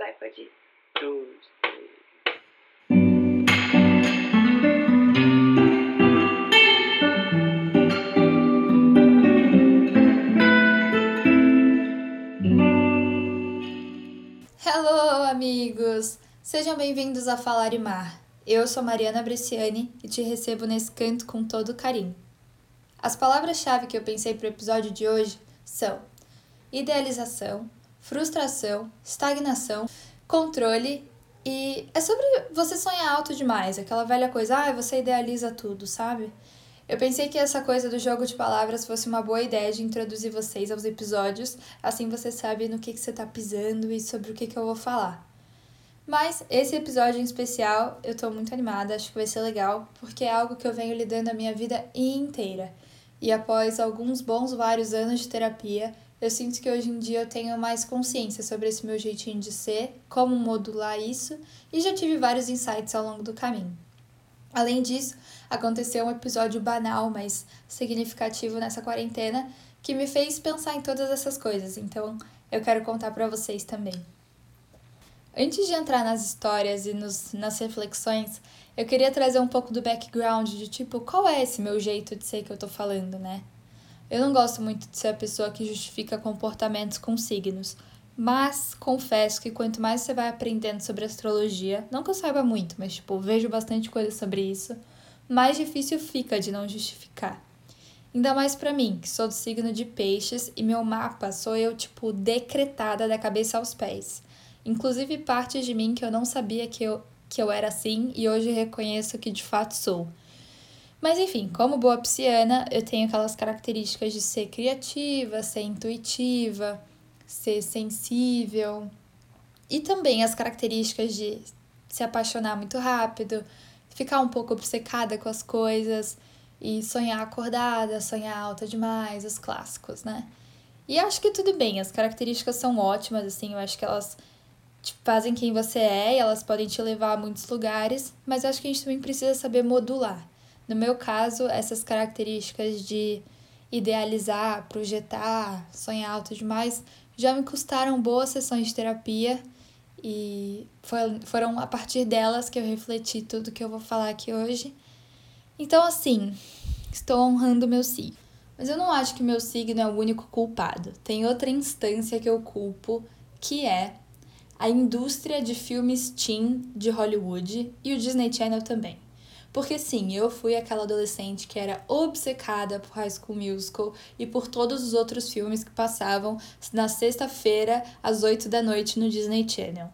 Vai, pode ir. Dois. Hello, amigos! Sejam bem-vindos a Falar e Mar. Eu sou Mariana Bresciani e te recebo nesse canto com todo carinho. As palavras-chave que eu pensei para o episódio de hoje são idealização, frustração, estagnação, controle e é sobre você sonhar alto demais, aquela velha coisa, ah, você idealiza tudo, sabe? Eu pensei que essa coisa do jogo de palavras fosse uma boa ideia de introduzir vocês aos episódios, assim você sabe no que, que você tá pisando e sobre o que, que eu vou falar. Mas esse episódio em especial eu tô muito animada, acho que vai ser legal, porque é algo que eu venho lidando a minha vida inteira. E após alguns bons vários anos de terapia, eu sinto que hoje em dia eu tenho mais consciência sobre esse meu jeitinho de ser, como modular isso, e já tive vários insights ao longo do caminho. Além disso, aconteceu um episódio banal, mas significativo nessa quarentena, que me fez pensar em todas essas coisas, então eu quero contar para vocês também. Antes de entrar nas histórias e nos, nas reflexões, eu queria trazer um pouco do background de tipo, qual é esse meu jeito de ser que eu tô falando, né? Eu não gosto muito de ser a pessoa que justifica comportamentos com signos, mas confesso que quanto mais você vai aprendendo sobre astrologia, não que eu saiba muito, mas tipo, vejo bastante coisa sobre isso, mais difícil fica de não justificar. Ainda mais para mim, que sou do signo de peixes e meu mapa sou eu, tipo, decretada da cabeça aos pés. Inclusive partes de mim que eu não sabia que eu, que eu era assim e hoje reconheço que de fato sou. Mas enfim, como boa pisciana, eu tenho aquelas características de ser criativa, ser intuitiva, ser sensível. E também as características de se apaixonar muito rápido, ficar um pouco obcecada com as coisas e sonhar acordada, sonhar alta demais, os clássicos, né? E acho que tudo bem, as características são ótimas, assim, eu acho que elas te fazem quem você é e elas podem te levar a muitos lugares, mas acho que a gente também precisa saber modular. No meu caso, essas características de idealizar, projetar, sonhar alto demais já me custaram boas sessões de terapia e foram a partir delas que eu refleti tudo que eu vou falar aqui hoje. Então, assim, estou honrando meu signo. Mas eu não acho que meu signo é o único culpado. Tem outra instância que eu culpo, que é a indústria de filmes teen de Hollywood e o Disney Channel também. Porque sim, eu fui aquela adolescente que era obcecada por High School Musical e por todos os outros filmes que passavam na sexta-feira às 8 da noite no Disney Channel.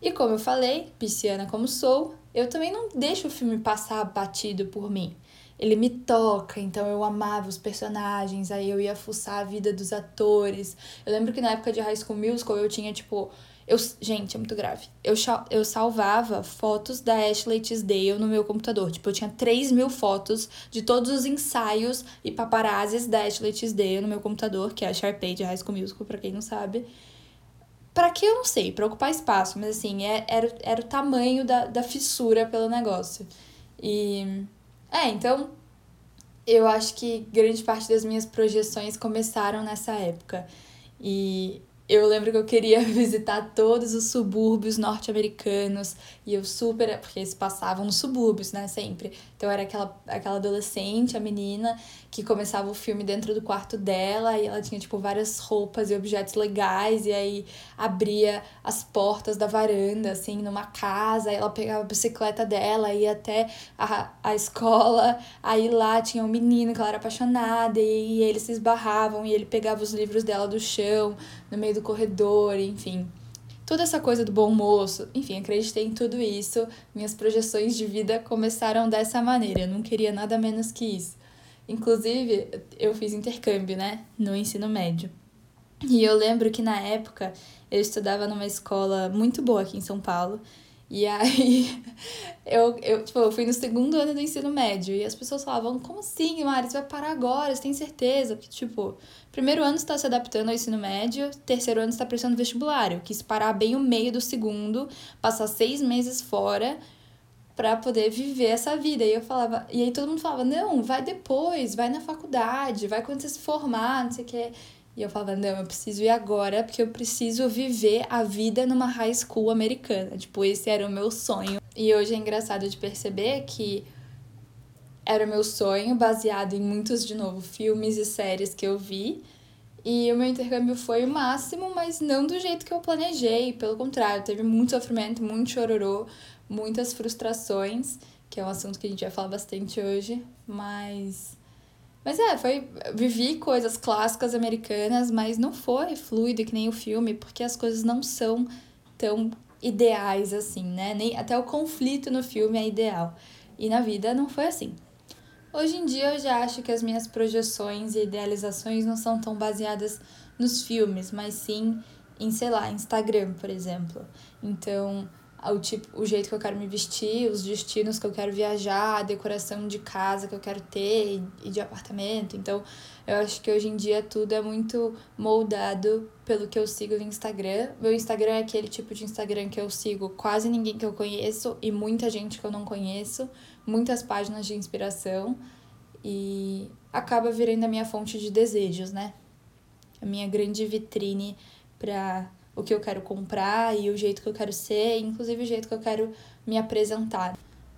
E como eu falei, pisciana como sou, eu também não deixo o filme passar batido por mim. Ele me toca, então eu amava os personagens, aí eu ia fuçar a vida dos atores. Eu lembro que na época de High School Musical eu tinha, tipo, eu, gente, é muito grave. Eu, eu salvava fotos da Ashley Tisdale no meu computador. Tipo, eu tinha 3 mil fotos de todos os ensaios e paparazzis da Ashley Tisdale no meu computador, que é a Sharpay de High School Musical, pra quem não sabe. Pra que eu não sei, pra ocupar espaço, mas assim, é, era, era o tamanho da, da fissura pelo negócio. E. É, então. Eu acho que grande parte das minhas projeções começaram nessa época. E eu lembro que eu queria visitar todos os subúrbios norte-americanos e eu super. Porque eles passavam nos subúrbios, né? Sempre. Então era aquela, aquela adolescente, a menina, que começava o filme dentro do quarto dela e ela tinha, tipo, várias roupas e objetos legais e aí abria as portas da varanda, assim, numa casa. Ela pegava a bicicleta dela, ia até a, a escola. Aí lá tinha um menino que ela era apaixonada e, e eles se esbarravam e ele pegava os livros dela do chão no meio do corredor, enfim. Toda essa coisa do bom moço, enfim, acreditei em tudo isso. Minhas projeções de vida começaram dessa maneira, eu não queria nada menos que isso. Inclusive, eu fiz intercâmbio, né, no ensino médio. E eu lembro que na época eu estudava numa escola muito boa aqui em São Paulo. E aí, eu, eu, tipo, eu fui no segundo ano do ensino médio e as pessoas falavam, como assim, Mari, você vai parar agora, você tem certeza? Porque, tipo, primeiro ano você tá se adaptando ao ensino médio, terceiro ano você tá prestando vestibular. Eu quis parar bem o meio do segundo, passar seis meses fora para poder viver essa vida. E eu falava, e aí todo mundo falava, não, vai depois, vai na faculdade, vai quando você se formar, não sei o que. E eu falava, não, eu preciso ir agora, porque eu preciso viver a vida numa high school americana. Tipo, esse era o meu sonho. E hoje é engraçado de perceber que era o meu sonho, baseado em muitos, de novo, filmes e séries que eu vi. E o meu intercâmbio foi o máximo, mas não do jeito que eu planejei. Pelo contrário, teve muito sofrimento, muito chororô, muitas frustrações, que é um assunto que a gente vai falar bastante hoje. Mas mas é, foi. Vivi coisas clássicas americanas, mas não foi fluido que nem o filme, porque as coisas não são tão ideais assim, né? Nem, até o conflito no filme é ideal. E na vida não foi assim. Hoje em dia eu já acho que as minhas projeções e idealizações não são tão baseadas nos filmes, mas sim em, sei lá, Instagram, por exemplo. Então, o, tipo, o jeito que eu quero me vestir, os destinos que eu quero viajar, a decoração de casa que eu quero ter e de apartamento. Então, eu acho que hoje em dia tudo é muito moldado pelo que eu sigo no Instagram. Meu Instagram é aquele tipo de Instagram que eu sigo quase ninguém que eu conheço e muita gente que eu não conheço, muitas páginas de inspiração e acaba virando a minha fonte de desejos, né? A minha grande vitrine para o que eu quero comprar e o jeito que eu quero ser, inclusive o jeito que eu quero me apresentar.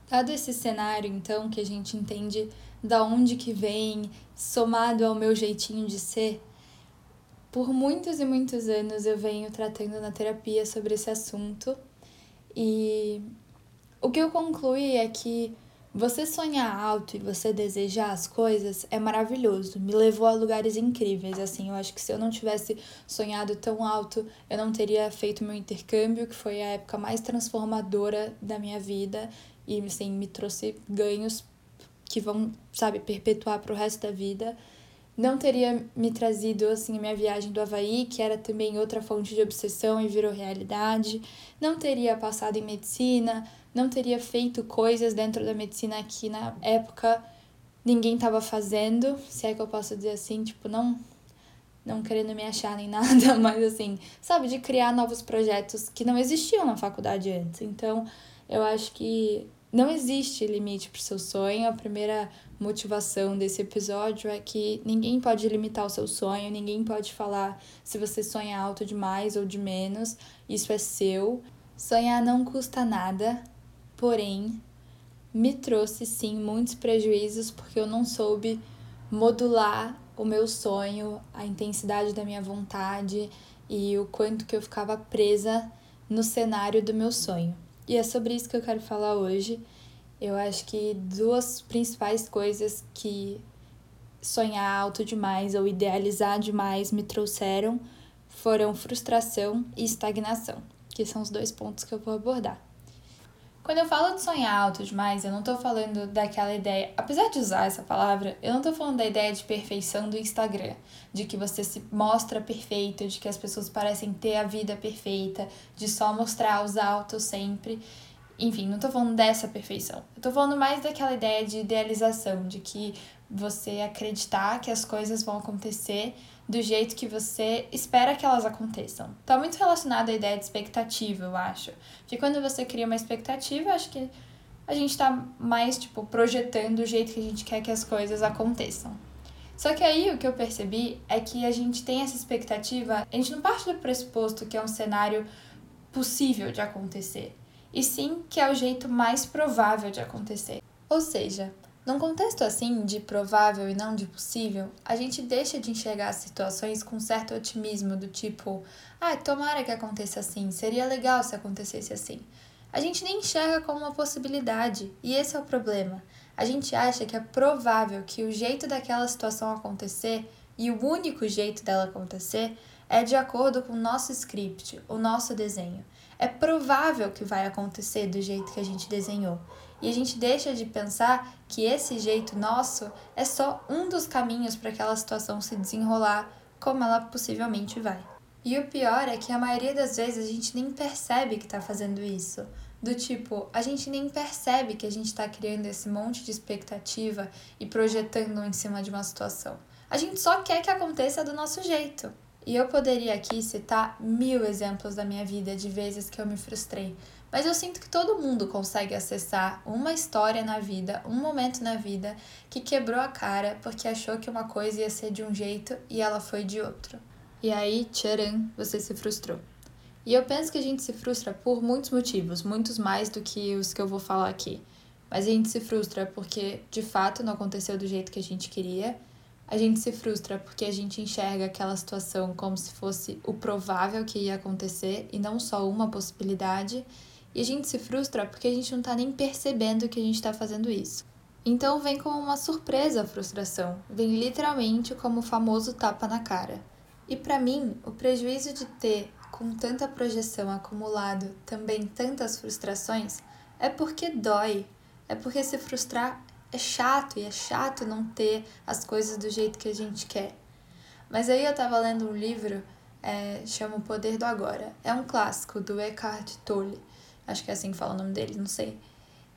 Dado esse cenário, então, que a gente entende da onde que vem, somado ao meu jeitinho de ser, por muitos e muitos anos eu venho tratando na terapia sobre esse assunto e o que eu concluí é que você sonhar alto e você desejar as coisas é maravilhoso. Me levou a lugares incríveis. Assim, eu acho que se eu não tivesse sonhado tão alto, eu não teria feito meu intercâmbio, que foi a época mais transformadora da minha vida e assim, me trouxe ganhos que vão, sabe, perpetuar para o resto da vida. Não teria me trazido assim a minha viagem do Havaí, que era também outra fonte de obsessão e virou realidade. Não teria passado em medicina, não teria feito coisas dentro da medicina que na época ninguém estava fazendo, se é que eu posso dizer assim, tipo, não não querendo me achar nem nada, mas assim, sabe, de criar novos projetos que não existiam na faculdade antes. Então, eu acho que não existe limite para o seu sonho. A primeira motivação desse episódio é que ninguém pode limitar o seu sonho, ninguém pode falar se você sonha alto demais ou de menos. Isso é seu. Sonhar não custa nada, porém me trouxe sim muitos prejuízos porque eu não soube modular o meu sonho, a intensidade da minha vontade e o quanto que eu ficava presa no cenário do meu sonho. E é sobre isso que eu quero falar hoje. Eu acho que duas principais coisas que sonhar alto demais ou idealizar demais me trouxeram foram frustração e estagnação, que são os dois pontos que eu vou abordar. Quando eu falo de sonhar alto demais, eu não tô falando daquela ideia. Apesar de usar essa palavra, eu não tô falando da ideia de perfeição do Instagram, de que você se mostra perfeito, de que as pessoas parecem ter a vida perfeita, de só mostrar os altos sempre. Enfim, não tô falando dessa perfeição. Eu tô falando mais daquela ideia de idealização, de que você acreditar que as coisas vão acontecer do jeito que você espera que elas aconteçam. Tá muito relacionado à ideia de expectativa, eu acho. Que quando você cria uma expectativa, acho que a gente tá mais, tipo, projetando o jeito que a gente quer que as coisas aconteçam. Só que aí o que eu percebi é que a gente tem essa expectativa, a gente não parte do pressuposto que é um cenário possível de acontecer, e sim que é o jeito mais provável de acontecer. Ou seja, num contexto assim, de provável e não de possível, a gente deixa de enxergar as situações com certo otimismo, do tipo, ah, tomara que aconteça assim, seria legal se acontecesse assim. A gente nem enxerga como uma possibilidade, e esse é o problema. A gente acha que é provável que o jeito daquela situação acontecer, e o único jeito dela acontecer, é de acordo com o nosso script, o nosso desenho. É provável que vai acontecer do jeito que a gente desenhou. E a gente deixa de pensar que esse jeito nosso é só um dos caminhos para aquela situação se desenrolar como ela possivelmente vai. E o pior é que a maioria das vezes a gente nem percebe que está fazendo isso. Do tipo, a gente nem percebe que a gente está criando esse monte de expectativa e projetando em cima de uma situação. A gente só quer que aconteça do nosso jeito. E eu poderia aqui citar mil exemplos da minha vida de vezes que eu me frustrei, mas eu sinto que todo mundo consegue acessar uma história na vida, um momento na vida que quebrou a cara porque achou que uma coisa ia ser de um jeito e ela foi de outro. E aí, tcharam, você se frustrou. E eu penso que a gente se frustra por muitos motivos, muitos mais do que os que eu vou falar aqui. Mas a gente se frustra porque de fato não aconteceu do jeito que a gente queria. A gente se frustra porque a gente enxerga aquela situação como se fosse o provável que ia acontecer e não só uma possibilidade. E a gente se frustra porque a gente não tá nem percebendo que a gente tá fazendo isso. Então vem como uma surpresa a frustração, vem literalmente como o famoso tapa na cara. E para mim, o prejuízo de ter com tanta projeção acumulado também tantas frustrações, é porque dói. É porque se frustrar é chato e é chato não ter as coisas do jeito que a gente quer. Mas aí eu tava lendo um livro, é, chama O Poder do Agora. É um clássico do Eckhart Tolle. Acho que é assim que fala o nome dele, não sei.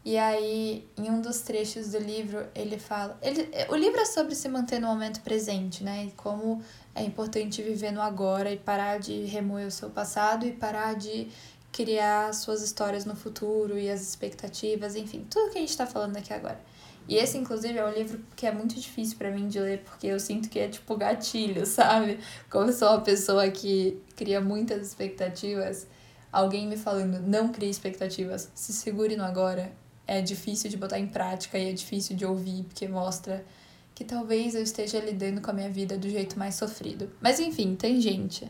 E aí, em um dos trechos do livro, ele fala. Ele, o livro é sobre se manter no momento presente, né? E como é importante viver no agora e parar de remoer o seu passado e parar de criar suas histórias no futuro e as expectativas, enfim, tudo que a gente está falando aqui agora. E esse, inclusive, é um livro que é muito difícil para mim de ler, porque eu sinto que é tipo gatilho, sabe? Como eu sou uma pessoa que cria muitas expectativas, alguém me falando, não crie expectativas, se segure no agora, é difícil de botar em prática e é difícil de ouvir, porque mostra que talvez eu esteja lidando com a minha vida do jeito mais sofrido. Mas enfim, tem gente.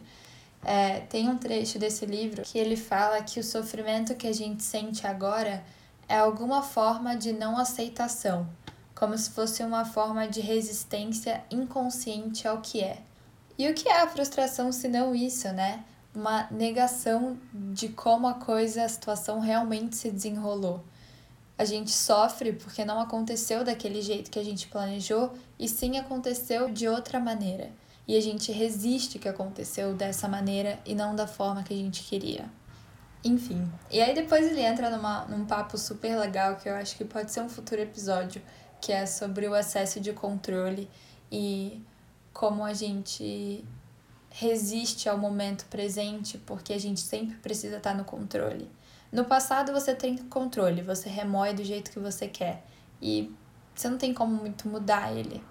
É, tem um trecho desse livro que ele fala que o sofrimento que a gente sente agora é alguma forma de não aceitação, como se fosse uma forma de resistência inconsciente ao que é. E o que é a frustração se não isso, né? Uma negação de como a coisa, a situação realmente se desenrolou a gente sofre porque não aconteceu daquele jeito que a gente planejou e sim aconteceu de outra maneira. E a gente resiste que aconteceu dessa maneira e não da forma que a gente queria. Enfim. E aí depois ele entra numa, num papo super legal que eu acho que pode ser um futuro episódio, que é sobre o excesso de controle e como a gente resiste ao momento presente porque a gente sempre precisa estar no controle. No passado você tem controle, você remoe do jeito que você quer e você não tem como muito mudar ele.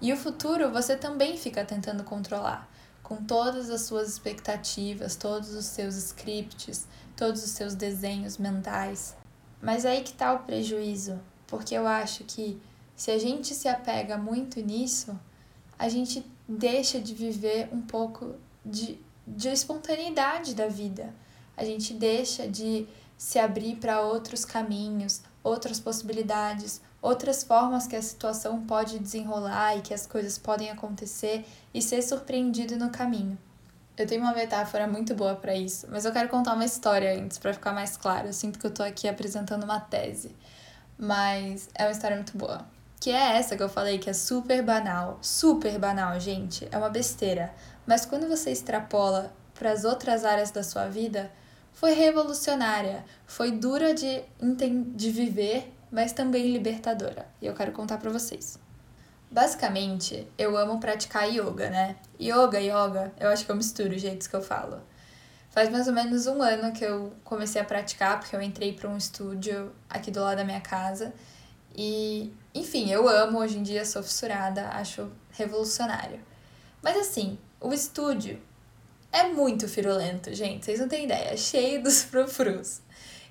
E o futuro você também fica tentando controlar, com todas as suas expectativas, todos os seus scripts, todos os seus desenhos mentais. Mas aí que tá o prejuízo, porque eu acho que se a gente se apega muito nisso, a gente deixa de viver um pouco de, de espontaneidade da vida a gente deixa de se abrir para outros caminhos, outras possibilidades, outras formas que a situação pode desenrolar e que as coisas podem acontecer e ser surpreendido no caminho. Eu tenho uma metáfora muito boa para isso, mas eu quero contar uma história antes para ficar mais claro. Eu sinto que eu tô aqui apresentando uma tese, mas é uma história muito boa. Que é essa que eu falei que é super banal, super banal, gente, é uma besteira. Mas quando você extrapola para as outras áreas da sua vida, foi revolucionária, foi dura de, de viver, mas também libertadora. E eu quero contar para vocês. Basicamente, eu amo praticar yoga, né? Yoga, yoga, eu acho que eu misturo os jeitos que eu falo. Faz mais ou menos um ano que eu comecei a praticar, porque eu entrei para um estúdio aqui do lado da minha casa. E, enfim, eu amo, hoje em dia sou fissurada, acho revolucionário. Mas assim, o estúdio é muito firulento, gente, vocês não têm ideia, é cheio dos frufrus.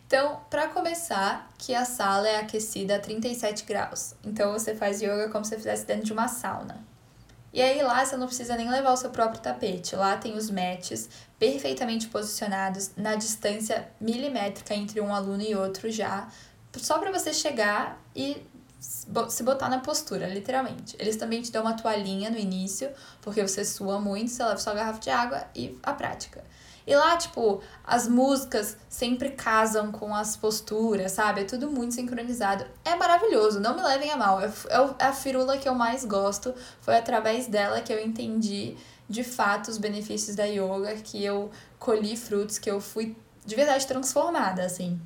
Então, para começar, que a sala é aquecida a 37 graus. Então você faz yoga como se estivesse dentro de uma sauna. E aí lá você não precisa nem levar o seu próprio tapete. Lá tem os mats perfeitamente posicionados na distância milimétrica entre um aluno e outro já, só para você chegar e se botar na postura, literalmente. Eles também te dão uma toalhinha no início, porque você sua muito, você leva sua garrafa de água e a prática. E lá, tipo, as músicas sempre casam com as posturas, sabe? É tudo muito sincronizado. É maravilhoso, não me levem a mal. É, é, é a firula que eu mais gosto. Foi através dela que eu entendi de fato os benefícios da yoga, que eu colhi frutos, que eu fui de verdade transformada, assim.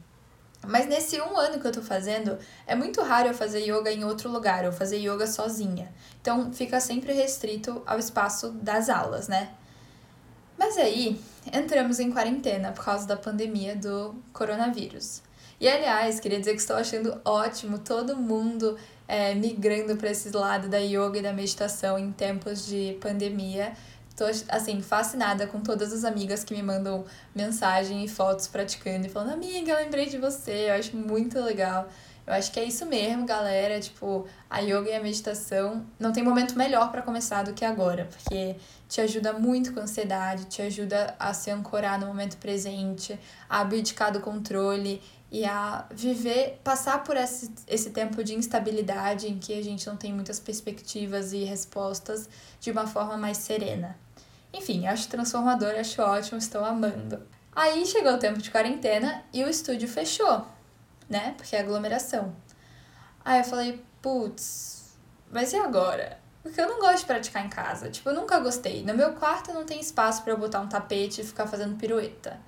Mas nesse um ano que eu tô fazendo, é muito raro eu fazer yoga em outro lugar, eu fazer yoga sozinha. Então fica sempre restrito ao espaço das aulas, né? Mas aí, entramos em quarentena por causa da pandemia do coronavírus. E aliás, queria dizer que estou achando ótimo todo mundo é, migrando para esse lado da yoga e da meditação em tempos de pandemia. Tô, assim, fascinada com todas as amigas que me mandam mensagem e fotos praticando e falando, amiga, lembrei de você, eu acho muito legal. Eu acho que é isso mesmo, galera. Tipo, a yoga e a meditação não tem momento melhor para começar do que agora, porque te ajuda muito com a ansiedade, te ajuda a se ancorar no momento presente, a abdicar do controle e a viver, passar por esse, esse tempo de instabilidade em que a gente não tem muitas perspectivas e respostas de uma forma mais serena. Enfim, acho transformador, acho ótimo, estou amando. Aí chegou o tempo de quarentena e o estúdio fechou, né? Porque é aglomeração. Aí eu falei, putz, mas e agora? Porque eu não gosto de praticar em casa. Tipo, eu nunca gostei. No meu quarto não tem espaço para eu botar um tapete e ficar fazendo pirueta.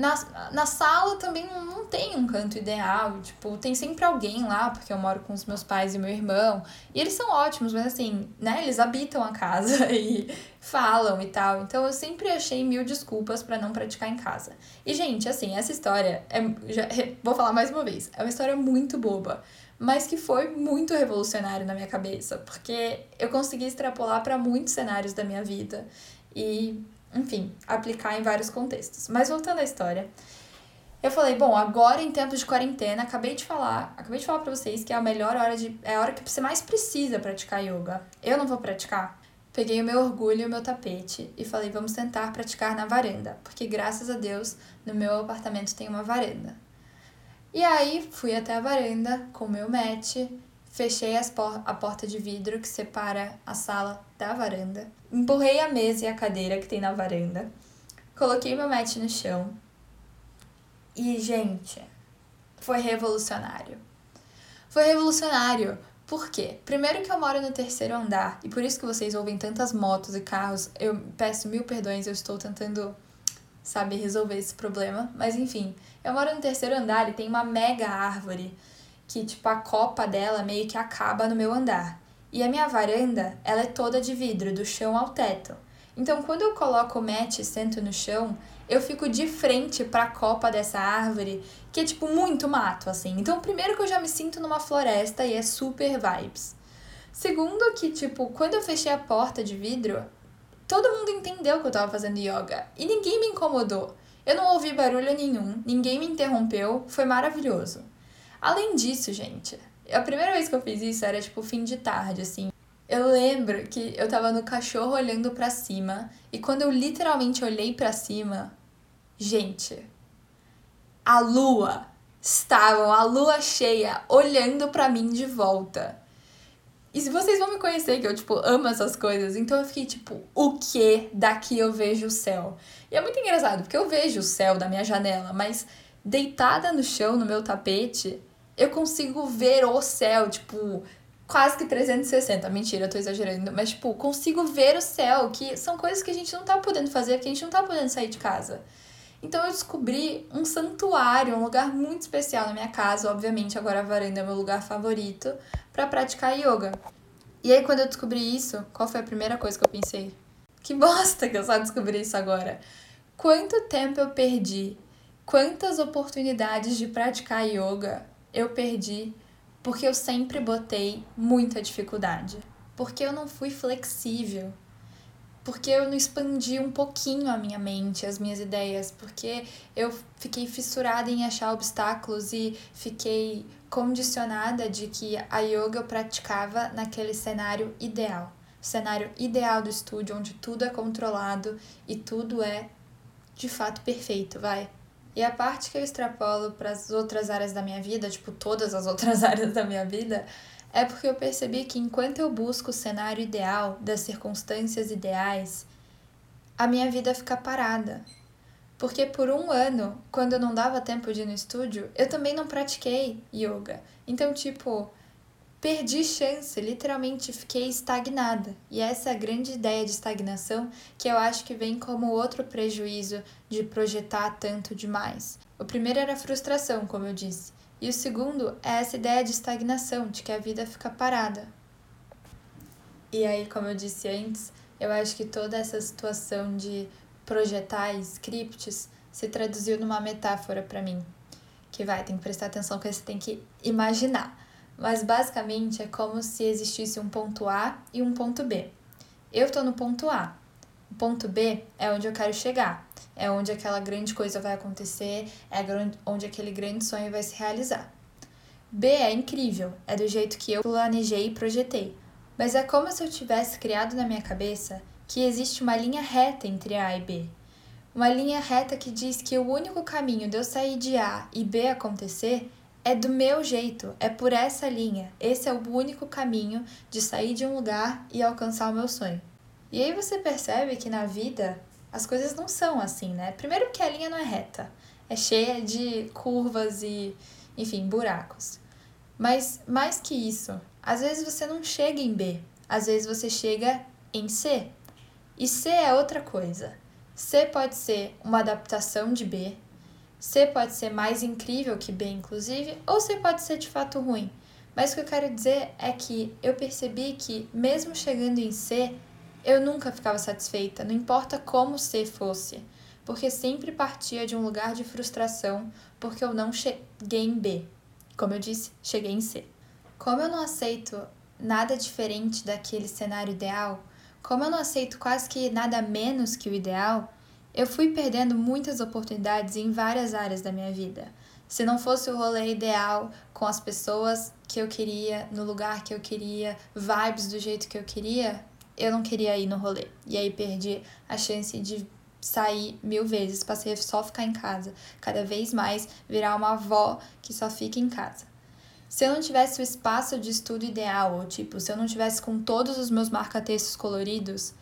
Na, na sala também não tem um canto ideal, tipo, tem sempre alguém lá, porque eu moro com os meus pais e meu irmão, e eles são ótimos, mas assim, né, eles habitam a casa e falam e tal, então eu sempre achei mil desculpas para não praticar em casa. E, gente, assim, essa história, é, já, vou falar mais uma vez, é uma história muito boba, mas que foi muito revolucionária na minha cabeça, porque eu consegui extrapolar para muitos cenários da minha vida, e enfim, aplicar em vários contextos. Mas voltando à história, eu falei, bom, agora em tempos de quarentena, acabei de falar, acabei de falar para vocês que é a melhor hora de é a hora que você mais precisa praticar yoga. Eu não vou praticar. Peguei o meu orgulho e o meu tapete e falei, vamos tentar praticar na varanda, porque graças a Deus no meu apartamento tem uma varanda. E aí fui até a varanda com o meu mat, Fechei por a porta de vidro que separa a sala da varanda. Empurrei a mesa e a cadeira que tem na varanda. Coloquei meu mat no chão. E, gente, foi revolucionário. Foi revolucionário. Por quê? Primeiro que eu moro no terceiro andar, e por isso que vocês ouvem tantas motos e carros. Eu peço mil perdões, eu estou tentando, sabe, resolver esse problema. Mas enfim, eu moro no terceiro andar e tem uma mega árvore que tipo a copa dela meio que acaba no meu andar. E a minha varanda, ela é toda de vidro, do chão ao teto. Então, quando eu coloco o mat e sento no chão, eu fico de frente para a copa dessa árvore, que é tipo muito mato assim. Então, primeiro que eu já me sinto numa floresta e é super vibes. Segundo que tipo, quando eu fechei a porta de vidro, todo mundo entendeu que eu tava fazendo yoga e ninguém me incomodou. Eu não ouvi barulho nenhum, ninguém me interrompeu, foi maravilhoso. Além disso, gente, a primeira vez que eu fiz isso era tipo fim de tarde, assim. Eu lembro que eu tava no cachorro olhando para cima e quando eu literalmente olhei para cima, gente, a lua estavam a lua cheia olhando para mim de volta. E se vocês vão me conhecer que eu tipo amo essas coisas, então eu fiquei tipo, o que daqui eu vejo o céu? E é muito engraçado, porque eu vejo o céu da minha janela, mas deitada no chão no meu tapete, eu consigo ver o céu, tipo, quase que 360. Mentira, eu tô exagerando. Mas, tipo, consigo ver o céu, que são coisas que a gente não tá podendo fazer, que a gente não tá podendo sair de casa. Então eu descobri um santuário, um lugar muito especial na minha casa. Obviamente, agora a varanda é meu lugar favorito para praticar yoga. E aí, quando eu descobri isso, qual foi a primeira coisa que eu pensei? Que bosta que eu só descobri isso agora. Quanto tempo eu perdi? Quantas oportunidades de praticar yoga eu perdi porque eu sempre botei muita dificuldade, porque eu não fui flexível, porque eu não expandi um pouquinho a minha mente, as minhas ideias, porque eu fiquei fissurada em achar obstáculos e fiquei condicionada de que a yoga eu praticava naquele cenário ideal. O cenário ideal do estúdio, onde tudo é controlado e tudo é de fato perfeito, vai. E a parte que eu extrapolo para as outras áreas da minha vida, tipo todas as outras áreas da minha vida, é porque eu percebi que enquanto eu busco o cenário ideal, das circunstâncias ideais, a minha vida fica parada. Porque por um ano, quando eu não dava tempo de ir no estúdio, eu também não pratiquei yoga. Então, tipo, perdi chance, literalmente fiquei estagnada. E essa é grande ideia de estagnação que eu acho que vem como outro prejuízo de projetar tanto demais. O primeiro era a frustração, como eu disse, e o segundo é essa ideia de estagnação, de que a vida fica parada. E aí, como eu disse antes, eu acho que toda essa situação de projetar scripts se traduziu numa metáfora para mim. Que vai, tem que prestar atenção que você tem que imaginar. Mas basicamente é como se existisse um ponto A e um ponto B. Eu estou no ponto A. O ponto B é onde eu quero chegar. É onde aquela grande coisa vai acontecer, é onde aquele grande sonho vai se realizar. B é incrível, é do jeito que eu planejei e projetei. Mas é como se eu tivesse criado na minha cabeça que existe uma linha reta entre A e B. Uma linha reta que diz que o único caminho de eu sair de A e B acontecer é do meu jeito, é por essa linha. Esse é o único caminho de sair de um lugar e alcançar o meu sonho. E aí você percebe que na vida as coisas não são assim, né? Primeiro porque a linha não é reta, é cheia de curvas e, enfim, buracos. Mas mais que isso, às vezes você não chega em B, às vezes você chega em C. E C é outra coisa. C pode ser uma adaptação de B, C pode ser mais incrível que B, inclusive, ou C pode ser de fato ruim. Mas o que eu quero dizer é que eu percebi que, mesmo chegando em C, eu nunca ficava satisfeita, não importa como C fosse, porque sempre partia de um lugar de frustração porque eu não cheguei em B. Como eu disse, cheguei em C. Como eu não aceito nada diferente daquele cenário ideal, como eu não aceito quase que nada menos que o ideal, eu fui perdendo muitas oportunidades em várias áreas da minha vida. Se não fosse o rolê ideal, com as pessoas que eu queria, no lugar que eu queria, vibes do jeito que eu queria, eu não queria ir no rolê. E aí perdi a chance de sair mil vezes, passei a só ficar em casa, cada vez mais virar uma avó que só fica em casa. Se eu não tivesse o espaço de estudo ideal, ou tipo, se eu não tivesse com todos os meus marca-textos coloridos,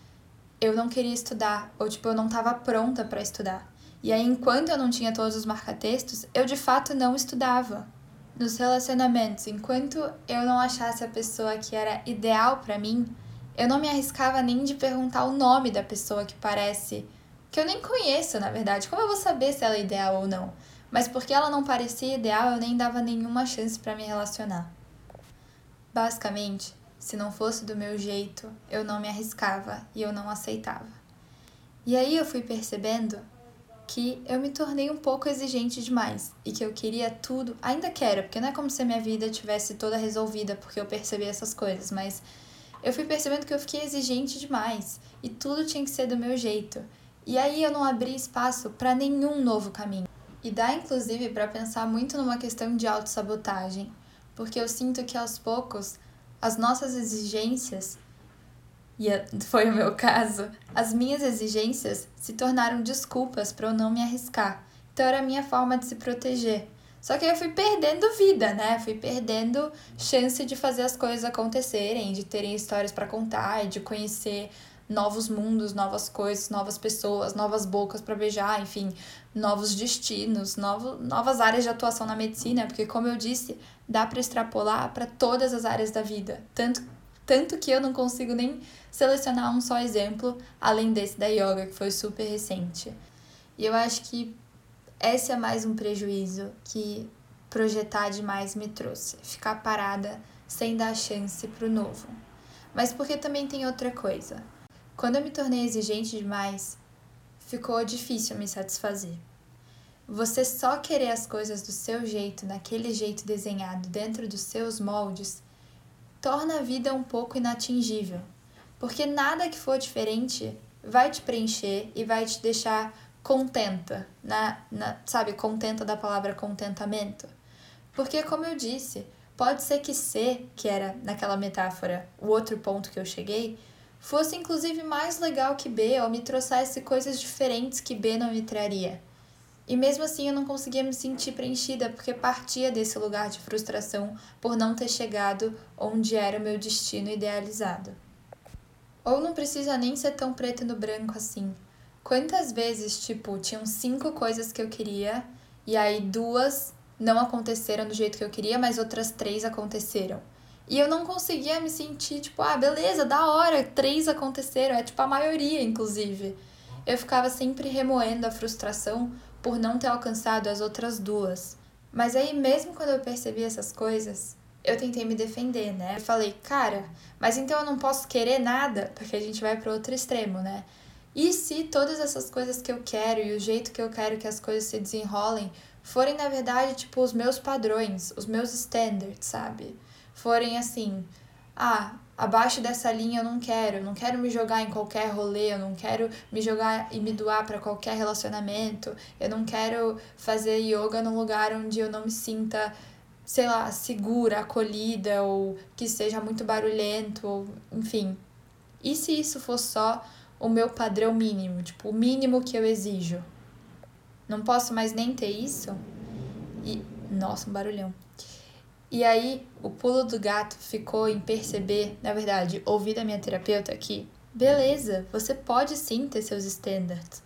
eu não queria estudar, ou tipo, eu não estava pronta para estudar. E aí, enquanto eu não tinha todos os marca-textos, eu de fato não estudava. Nos relacionamentos, enquanto eu não achasse a pessoa que era ideal para mim, eu não me arriscava nem de perguntar o nome da pessoa que parece que eu nem conheço, na verdade. Como eu vou saber se ela é ideal ou não? Mas porque ela não parecia ideal, eu nem dava nenhuma chance para me relacionar. Basicamente, se não fosse do meu jeito, eu não me arriscava e eu não aceitava. E aí eu fui percebendo que eu me tornei um pouco exigente demais e que eu queria tudo, ainda quero, porque não é como se a minha vida tivesse toda resolvida porque eu percebi essas coisas, mas eu fui percebendo que eu fiquei exigente demais e tudo tinha que ser do meu jeito. E aí eu não abri espaço para nenhum novo caminho. E dá inclusive para pensar muito numa questão de autossabotagem, porque eu sinto que aos poucos as nossas exigências, e foi o meu caso, as minhas exigências se tornaram desculpas para eu não me arriscar. Então era a minha forma de se proteger. Só que eu fui perdendo vida, né? Fui perdendo chance de fazer as coisas acontecerem, de terem histórias para contar e de conhecer novos mundos, novas coisas, novas pessoas, novas bocas para beijar, enfim, novos destinos, novo, novas áreas de atuação na medicina, porque como eu disse, dá para extrapolar para todas as áreas da vida. Tanto, tanto que eu não consigo nem selecionar um só exemplo, além desse da yoga, que foi super recente. E eu acho que esse é mais um prejuízo que projetar demais me trouxe. Ficar parada sem dar chance pro novo. Mas porque também tem outra coisa. Quando eu me tornei exigente demais, ficou difícil me satisfazer. Você só querer as coisas do seu jeito, naquele jeito desenhado, dentro dos seus moldes, torna a vida um pouco inatingível. Porque nada que for diferente vai te preencher e vai te deixar contenta, na, na, sabe, contenta da palavra contentamento. Porque, como eu disse, pode ser que C, que era naquela metáfora o outro ponto que eu cheguei, fosse inclusive mais legal que B ou me trouxesse coisas diferentes que B não me traria. E mesmo assim eu não conseguia me sentir preenchida porque partia desse lugar de frustração por não ter chegado onde era o meu destino idealizado. Ou não precisa nem ser tão preto no branco assim. Quantas vezes, tipo, tinham cinco coisas que eu queria e aí duas não aconteceram do jeito que eu queria, mas outras três aconteceram. E eu não conseguia me sentir, tipo, ah, beleza, da hora, três aconteceram, é tipo a maioria, inclusive. Eu ficava sempre remoendo a frustração por não ter alcançado as outras duas. Mas aí, mesmo quando eu percebi essas coisas, eu tentei me defender, né? Eu falei, cara, mas então eu não posso querer nada, porque a gente vai para outro extremo, né? E se todas essas coisas que eu quero e o jeito que eu quero que as coisas se desenrolem forem, na verdade, tipo, os meus padrões, os meus standards, sabe? Forem assim, ah, abaixo dessa linha eu não quero, eu não quero me jogar em qualquer rolê, eu não quero me jogar e me doar para qualquer relacionamento, eu não quero fazer yoga num lugar onde eu não me sinta, sei lá, segura, acolhida ou que seja muito barulhento, ou, enfim. E se isso for só o meu padrão mínimo, tipo, o mínimo que eu exijo? Não posso mais nem ter isso? E nossa, um barulhão. E aí, o pulo do gato ficou em perceber, na verdade, ouvir da minha terapeuta que, beleza, você pode sim ter seus standards,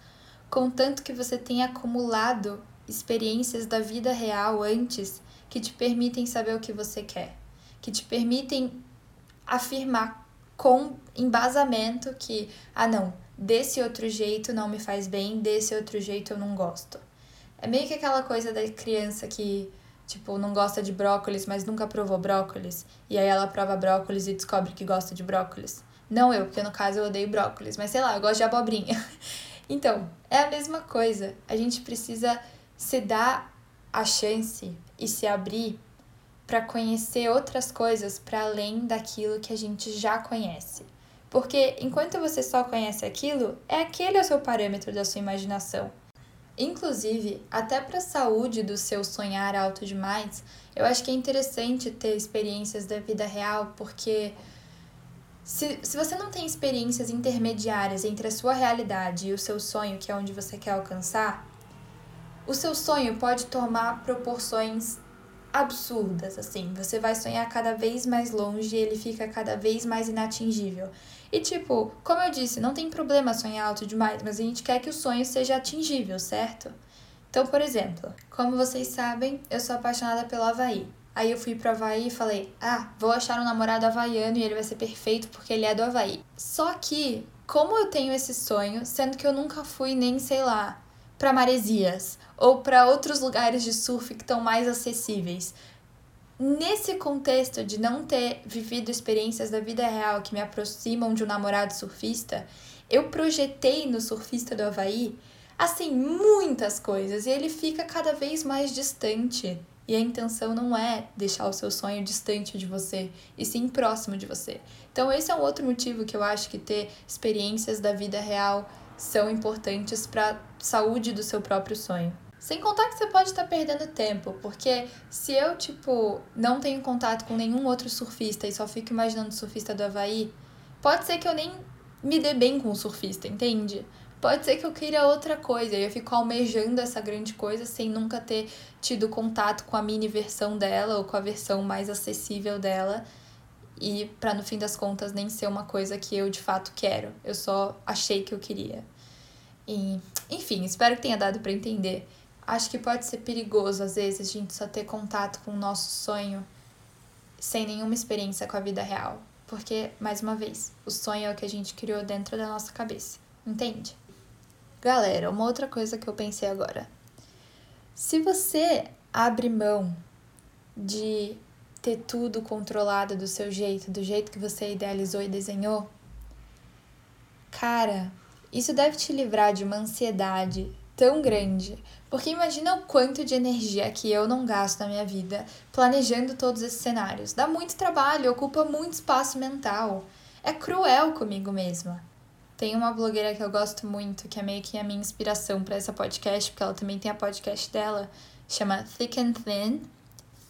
contanto que você tenha acumulado experiências da vida real antes que te permitem saber o que você quer, que te permitem afirmar com embasamento que, ah, não, desse outro jeito não me faz bem, desse outro jeito eu não gosto. É meio que aquela coisa da criança que tipo, não gosta de brócolis, mas nunca provou brócolis, e aí ela prova brócolis e descobre que gosta de brócolis. Não eu, porque no caso eu odeio brócolis, mas sei lá, eu gosto de abobrinha. Então, é a mesma coisa. A gente precisa se dar a chance e se abrir para conhecer outras coisas para além daquilo que a gente já conhece. Porque enquanto você só conhece aquilo, é aquele o seu parâmetro da sua imaginação. Inclusive, até para a saúde do seu sonhar alto demais, eu acho que é interessante ter experiências da vida real, porque se, se você não tem experiências intermediárias entre a sua realidade e o seu sonho, que é onde você quer alcançar, o seu sonho pode tomar proporções absurdas, assim. Você vai sonhar cada vez mais longe e ele fica cada vez mais inatingível. E tipo, como eu disse, não tem problema sonhar alto demais, mas a gente quer que o sonho seja atingível, certo? Então, por exemplo, como vocês sabem, eu sou apaixonada pelo Havaí. Aí eu fui pro Havaí e falei, ah, vou achar um namorado havaiano e ele vai ser perfeito porque ele é do Havaí. Só que, como eu tenho esse sonho, sendo que eu nunca fui nem, sei lá, para Maresias ou para outros lugares de surf que estão mais acessíveis. Nesse contexto de não ter vivido experiências da vida real que me aproximam de um namorado surfista, eu projetei no surfista do Havaí, assim, muitas coisas e ele fica cada vez mais distante. E a intenção não é deixar o seu sonho distante de você, e sim próximo de você. Então, esse é um outro motivo que eu acho que ter experiências da vida real são importantes para a saúde do seu próprio sonho. Sem contar que você pode estar perdendo tempo, porque se eu, tipo, não tenho contato com nenhum outro surfista e só fico imaginando surfista do Havaí, pode ser que eu nem me dê bem com o surfista, entende? Pode ser que eu queira outra coisa e eu fico almejando essa grande coisa sem nunca ter tido contato com a mini versão dela ou com a versão mais acessível dela e para no fim das contas nem ser uma coisa que eu de fato quero. Eu só achei que eu queria. E, enfim, espero que tenha dado para entender. Acho que pode ser perigoso às vezes a gente só ter contato com o nosso sonho sem nenhuma experiência com a vida real. Porque, mais uma vez, o sonho é o que a gente criou dentro da nossa cabeça. Entende? Galera, uma outra coisa que eu pensei agora. Se você abre mão de ter tudo controlado do seu jeito, do jeito que você idealizou e desenhou, cara, isso deve te livrar de uma ansiedade tão grande. Porque imagina o quanto de energia que eu não gasto na minha vida planejando todos esses cenários. Dá muito trabalho, ocupa muito espaço mental. É cruel comigo mesma. Tem uma blogueira que eu gosto muito, que é meio que a minha inspiração para essa podcast, porque ela também tem a podcast dela, chama Thick and Thin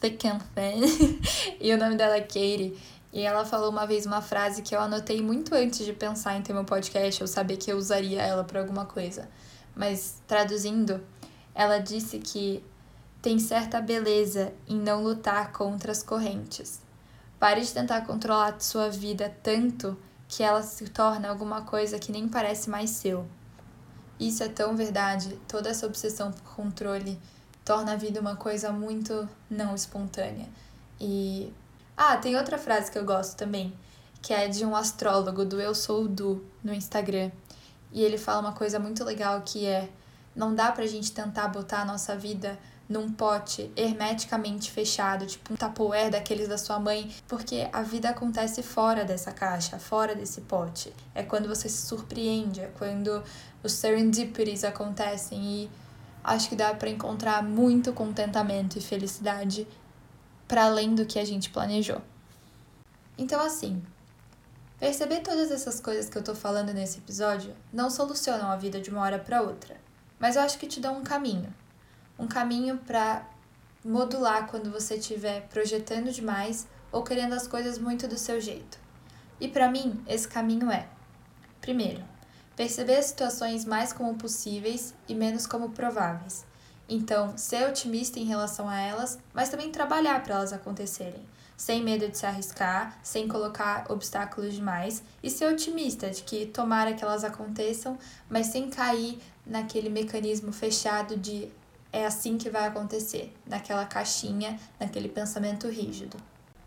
Thick and Thin, e o nome dela é Katie. E ela falou uma vez uma frase que eu anotei muito antes de pensar em ter meu podcast, eu sabia que eu usaria ela para alguma coisa. Mas traduzindo, ela disse que tem certa beleza em não lutar contra as correntes. Pare de tentar controlar sua vida tanto que ela se torna alguma coisa que nem parece mais seu. Isso é tão verdade, toda essa obsessão por controle torna a vida uma coisa muito não espontânea. E. Ah, tem outra frase que eu gosto também, que é de um astrólogo do Eu Sou Du no Instagram. E ele fala uma coisa muito legal que é: não dá pra gente tentar botar a nossa vida num pote hermeticamente fechado, tipo um Tupperware daqueles da sua mãe, porque a vida acontece fora dessa caixa, fora desse pote. É quando você se surpreende, é quando os serendipities acontecem e acho que dá para encontrar muito contentamento e felicidade para além do que a gente planejou. Então assim, perceber todas essas coisas que eu tô falando nesse episódio não solucionam a vida de uma hora para outra, mas eu acho que te dão um caminho um caminho para modular quando você estiver projetando demais ou querendo as coisas muito do seu jeito. E para mim, esse caminho é: primeiro, perceber as situações mais como possíveis e menos como prováveis. Então, ser otimista em relação a elas, mas também trabalhar para elas acontecerem, sem medo de se arriscar, sem colocar obstáculos demais, e ser otimista de que tomara que elas aconteçam, mas sem cair naquele mecanismo fechado de é assim que vai acontecer, naquela caixinha, naquele pensamento rígido.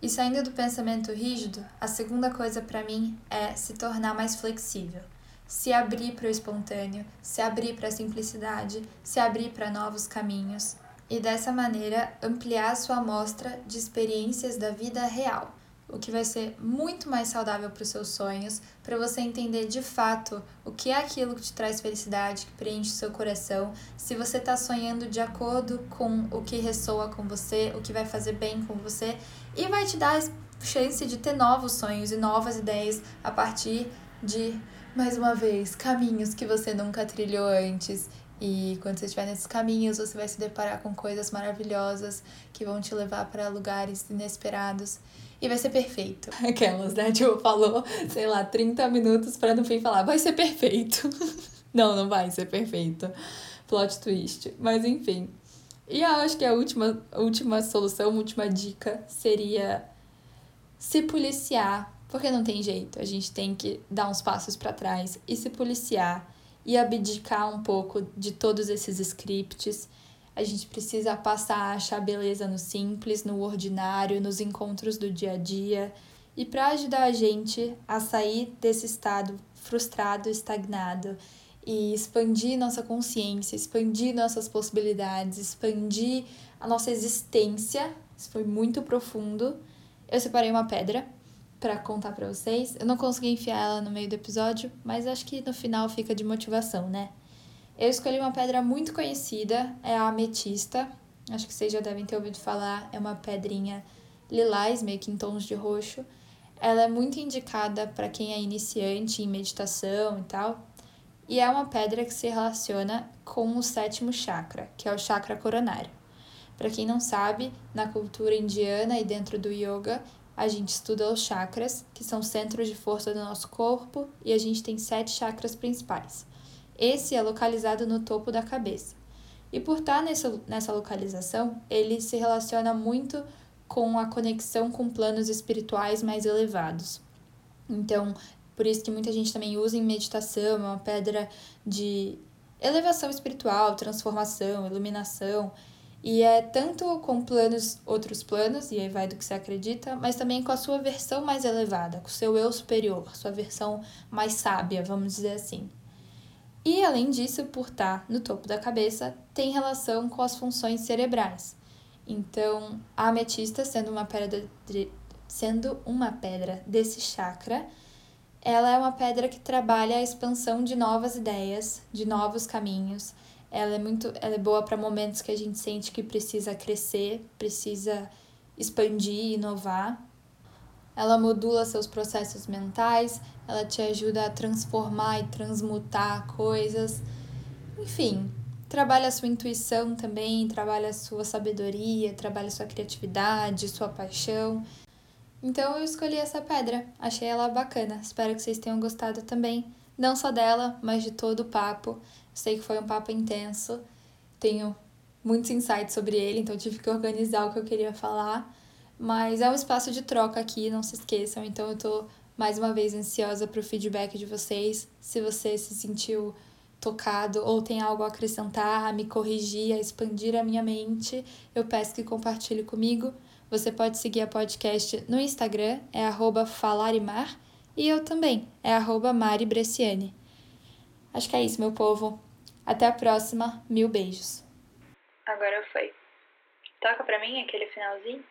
E saindo do pensamento rígido, a segunda coisa para mim é se tornar mais flexível, se abrir para o espontâneo, se abrir para a simplicidade, se abrir para novos caminhos e dessa maneira ampliar a sua amostra de experiências da vida real o que vai ser muito mais saudável para os seus sonhos, para você entender de fato o que é aquilo que te traz felicidade, que preenche o seu coração, se você está sonhando de acordo com o que ressoa com você, o que vai fazer bem com você, e vai te dar a chance de ter novos sonhos e novas ideias a partir de, mais uma vez, caminhos que você nunca trilhou antes. E quando você estiver nesses caminhos, você vai se deparar com coisas maravilhosas que vão te levar para lugares inesperados e vai ser perfeito. Aquelas, né? Tipo, falou, sei lá, 30 minutos para no fim falar, vai ser perfeito. não, não vai ser perfeito. Plot twist. Mas enfim. E eu acho que a última, última solução, última dica seria se policiar, porque não tem jeito. A gente tem que dar uns passos para trás e se policiar e abdicar um pouco de todos esses scripts a gente precisa passar a achar beleza no simples, no ordinário, nos encontros do dia a dia. E para ajudar a gente a sair desse estado frustrado, estagnado e expandir nossa consciência, expandir nossas possibilidades, expandir a nossa existência, isso foi muito profundo. Eu separei uma pedra para contar para vocês. Eu não consegui enfiar ela no meio do episódio, mas acho que no final fica de motivação, né? Eu escolhi uma pedra muito conhecida, é a ametista. Acho que vocês já devem ter ouvido falar. É uma pedrinha lilás, meio que em tons de roxo. Ela é muito indicada para quem é iniciante em meditação e tal. E é uma pedra que se relaciona com o sétimo chakra, que é o chakra coronário. Para quem não sabe, na cultura indiana e dentro do yoga, a gente estuda os chakras, que são centros de força do nosso corpo, e a gente tem sete chakras principais. Esse é localizado no topo da cabeça. E por estar nessa, nessa localização, ele se relaciona muito com a conexão com planos espirituais mais elevados. Então, por isso que muita gente também usa em meditação, é uma pedra de elevação espiritual, transformação, iluminação. E é tanto com planos, outros planos, e aí vai do que você acredita, mas também com a sua versão mais elevada, com o seu eu superior, sua versão mais sábia, vamos dizer assim. E, além disso, por estar no topo da cabeça, tem relação com as funções cerebrais. Então, a ametista, sendo uma pedra, de, sendo uma pedra desse chakra, ela é uma pedra que trabalha a expansão de novas ideias, de novos caminhos. Ela é muito, ela é boa para momentos que a gente sente que precisa crescer, precisa expandir, inovar. Ela modula seus processos mentais, ela te ajuda a transformar e transmutar coisas. Enfim, trabalha a sua intuição também, trabalha a sua sabedoria, trabalha a sua criatividade, sua paixão. Então eu escolhi essa pedra, achei ela bacana. Espero que vocês tenham gostado também, não só dela, mas de todo o papo. Sei que foi um papo intenso, tenho muitos insights sobre ele, então tive que organizar o que eu queria falar. Mas é um espaço de troca aqui, não se esqueçam. Então eu tô mais uma vez ansiosa pro feedback de vocês. Se você se sentiu tocado ou tem algo a acrescentar, a me corrigir, a expandir a minha mente, eu peço que compartilhe comigo. Você pode seguir a podcast no Instagram, é falarimar, e eu também, é arroba Mari Bresciani. Acho que é isso, meu povo. Até a próxima. Mil beijos. Agora foi. Toca pra mim aquele finalzinho?